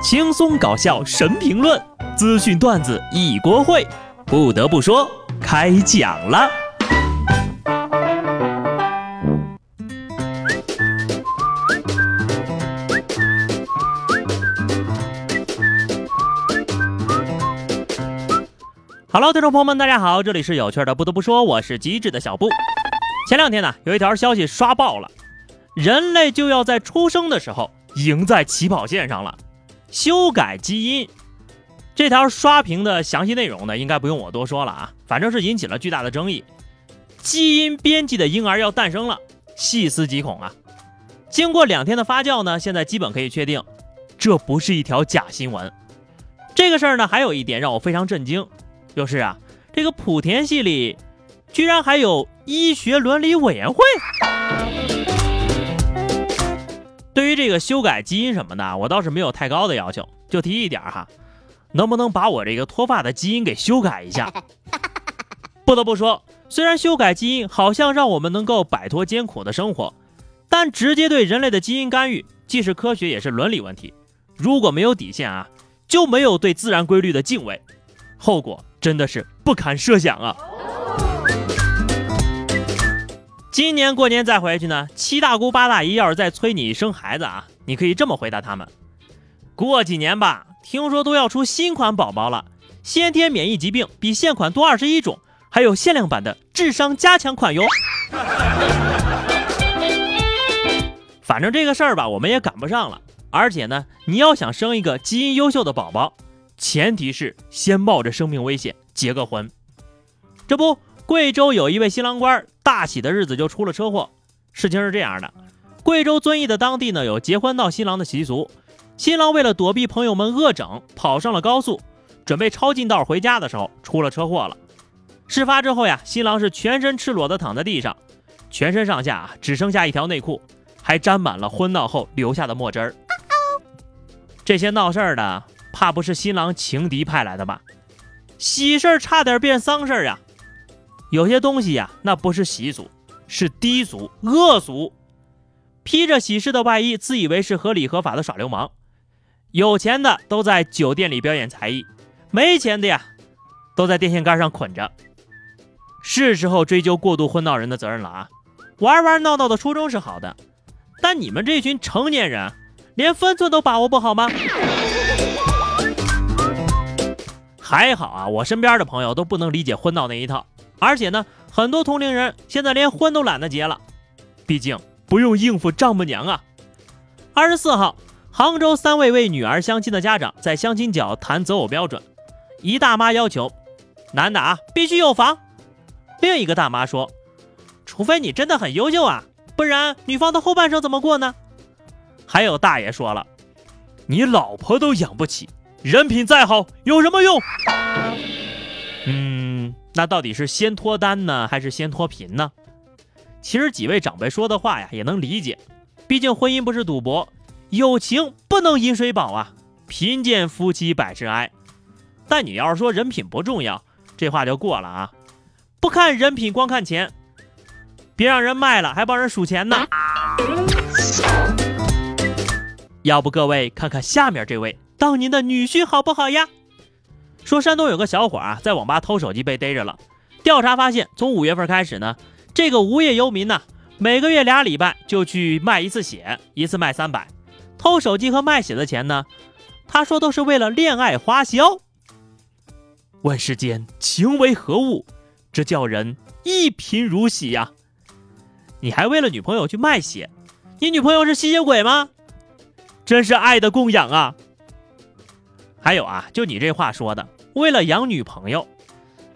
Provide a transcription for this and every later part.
轻松搞笑神评论，资讯段子一锅烩。不得不说，开讲了。Hello，听众朋友们，大家好，这里是有趣的。不得不说，我是机智的小布。前两天呢，有一条消息刷爆了，人类就要在出生的时候赢在起跑线上了。修改基因，这条刷屏的详细内容呢，应该不用我多说了啊，反正是引起了巨大的争议。基因编辑的婴儿要诞生了，细思极恐啊！经过两天的发酵呢，现在基本可以确定，这不是一条假新闻。这个事儿呢，还有一点让我非常震惊，就是啊，这个莆田系里居然还有医学伦理委员会。对于这个修改基因什么的，我倒是没有太高的要求，就提一点哈，能不能把我这个脱发的基因给修改一下？不得不说，虽然修改基因好像让我们能够摆脱艰苦的生活，但直接对人类的基因干预，既是科学也是伦理问题。如果没有底线啊，就没有对自然规律的敬畏，后果真的是不堪设想啊！今年过年再回去呢，七大姑八大姨要是再催你生孩子啊，你可以这么回答他们：过几年吧，听说都要出新款宝宝了，先天免疫疾病比现款多二十一种，还有限量版的智商加强款哟。反正这个事儿吧，我们也赶不上了。而且呢，你要想生一个基因优秀的宝宝，前提是先冒着生命危险结个婚。这不。贵州有一位新郎官，大喜的日子就出了车祸。事情是这样的，贵州遵义的当地呢有结婚闹新郎的习俗，新郎为了躲避朋友们恶整，跑上了高速，准备超近道回家的时候出了车祸了。事发之后呀，新郎是全身赤裸的躺在地上，全身上下只剩下一条内裤，还沾满了婚闹后留下的墨汁儿。这些闹事儿的，怕不是新郎情敌派来的吧？喜事儿差点变丧事儿呀！有些东西呀，那不是习俗，是低俗恶俗。披着喜事的外衣，自以为是合理合法的耍流氓。有钱的都在酒店里表演才艺，没钱的呀，都在电线杆上捆着。是时候追究过度婚闹人的责任了啊！玩玩闹闹的初衷是好的，但你们这群成年人，连分寸都把握不好吗？还好啊，我身边的朋友都不能理解婚闹那一套。而且呢，很多同龄人现在连婚都懒得结了，毕竟不用应付丈母娘啊。二十四号，杭州三位为女儿相亲的家长在相亲角谈择偶标准，一大妈要求男的啊必须有房，另一个大妈说，除非你真的很优秀啊，不然女方的后半生怎么过呢？还有大爷说了，你老婆都养不起，人品再好有什么用？那到底是先脱单呢，还是先脱贫呢？其实几位长辈说的话呀，也能理解。毕竟婚姻不是赌博，友情不能饮水饱啊。贫贱夫妻百事哀。但你要是说人品不重要，这话就过了啊。不看人品，光看钱，别让人卖了，还帮人数钱呢。要不各位看看下面这位，当您的女婿好不好呀？说山东有个小伙啊，在网吧偷手机被逮着了。调查发现，从五月份开始呢，这个无业游民呢，每个月俩礼拜就去卖一次血，一次卖三百。偷手机和卖血的钱呢，他说都是为了恋爱花销。问世间情为何物，这叫人一贫如洗呀！你还为了女朋友去卖血？你女朋友是吸血鬼吗？真是爱的供养啊！还有啊，就你这话说的。为了养女朋友，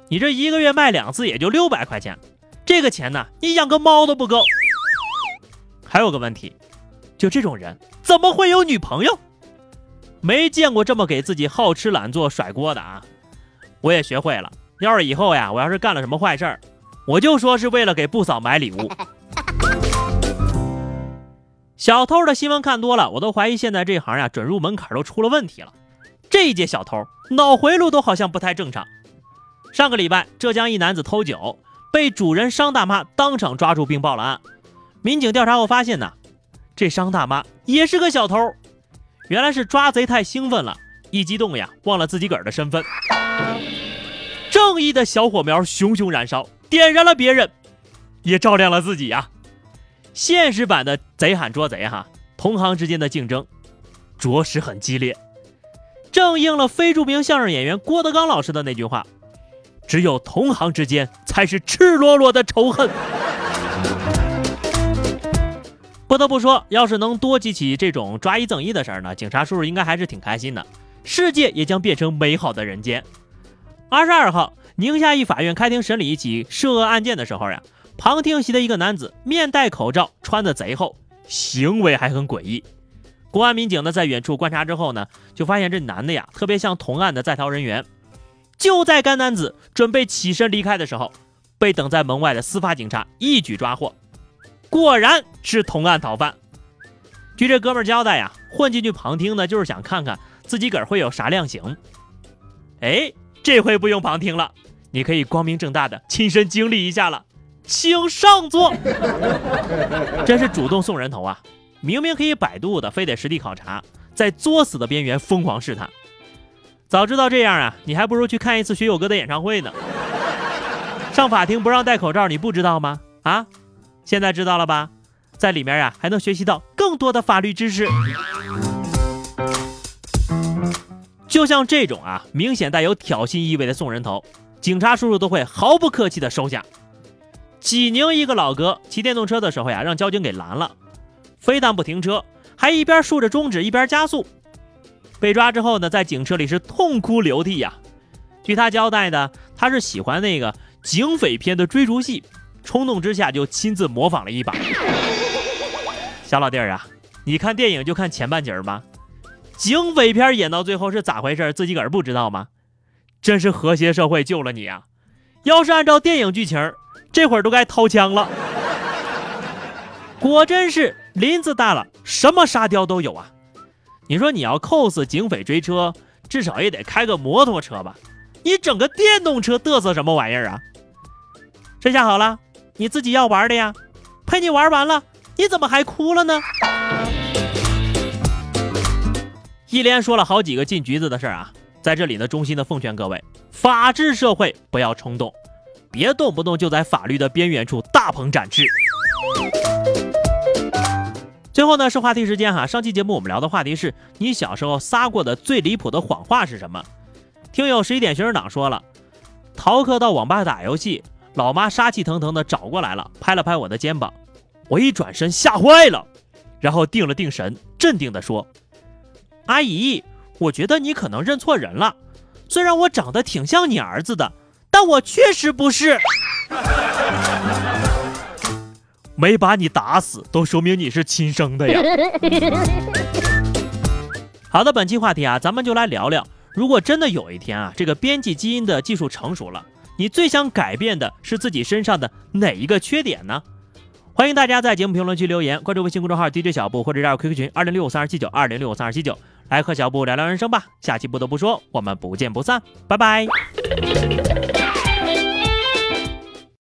你这一个月卖两次也就六百块钱，这个钱呢，你养个猫都不够。还有个问题，就这种人怎么会有女朋友？没见过这么给自己好吃懒做甩锅的啊！我也学会了，要是以后呀，我要是干了什么坏事儿，我就说是为了给布嫂买礼物。小偷的新闻看多了，我都怀疑现在这行呀，准入门槛都出了问题了。这一届小偷脑回路都好像不太正常。上个礼拜，浙江一男子偷酒，被主人商大妈当场抓住并报了案。民警调查后发现呢，这商大妈也是个小偷。原来是抓贼太兴奋了，一激动呀，忘了自己个儿的身份。正义的小火苗熊熊燃烧，点燃了别人，也照亮了自己呀。现实版的贼喊捉贼哈，同行之间的竞争着实很激烈，正应了非著名相声演员郭德纲老师的那句话：“只有同行之间才是赤裸裸的仇恨。”不得不说，要是能多几起这种抓一赠一的事儿呢，警察叔叔应该还是挺开心的，世界也将变成美好的人间。二十二号，宁夏一法院开庭审理一起涉恶案件的时候呀。旁听席的一个男子，面戴口罩，穿的贼厚，行为还很诡异。公安民警呢，在远处观察之后呢，就发现这男的呀，特别像同案的在逃人员。就在该男子准备起身离开的时候，被等在门外的司法警察一举抓获，果然是同案逃犯。据这哥们交代呀，混进去旁听呢，就是想看看自己个儿会有啥量刑。哎，这回不用旁听了，你可以光明正大的亲身经历一下了。请上座，真是主动送人头啊！明明可以百度的，非得实地考察，在作死的边缘疯狂试探。早知道这样啊，你还不如去看一次学友哥的演唱会呢。上法庭不让戴口罩，你不知道吗？啊，现在知道了吧？在里面呀，还能学习到更多的法律知识。就像这种啊，明显带有挑衅意味的送人头，警察叔叔都会毫不客气的收下。济宁一个老哥骑电动车的时候呀，让交警给拦了，非但不停车，还一边竖着中指一边加速。被抓之后呢，在警车里是痛哭流涕呀。据他交代的，他是喜欢那个警匪片的追逐戏，冲动之下就亲自模仿了一把。小老弟儿啊，你看电影就看前半截吗？警匪片演到最后是咋回事？自己个儿不知道吗？真是和谐社会救了你啊！要是按照电影剧情。这会儿都该掏枪了，果真是林子大了，什么沙雕都有啊！你说你要 cos 警匪追车，至少也得开个摩托车吧？你整个电动车嘚瑟什么玩意儿啊？这下好了，你自己要玩的呀，陪你玩完了，你怎么还哭了呢？一连说了好几个进局子的事儿啊，在这里呢，衷心的奉劝各位，法治社会不要冲动。别动不动就在法律的边缘处大鹏展翅。最后呢是话题时间哈，上期节目我们聊的话题是你小时候撒过的最离谱的谎话是什么？听友十一点学生党说了，逃课到网吧打游戏，老妈杀气腾腾的找过来了，拍了拍我的肩膀，我一转身吓坏了，然后定了定神，镇定的说：“阿姨，我觉得你可能认错人了，虽然我长得挺像你儿子的。”但我确实不是，没把你打死，都说明你是亲生的呀。好的，本期话题啊，咱们就来聊聊，如果真的有一天啊，这个编辑基因的技术成熟了，你最想改变的是自己身上的哪一个缺点呢？欢迎大家在节目评论区留言，关注微信公众号 DJ 小布或者加入 QQ 群二零六五三二七九二零六五三二七九，来和小布聊聊人生吧。下期不得不说，我们不见不散，拜拜。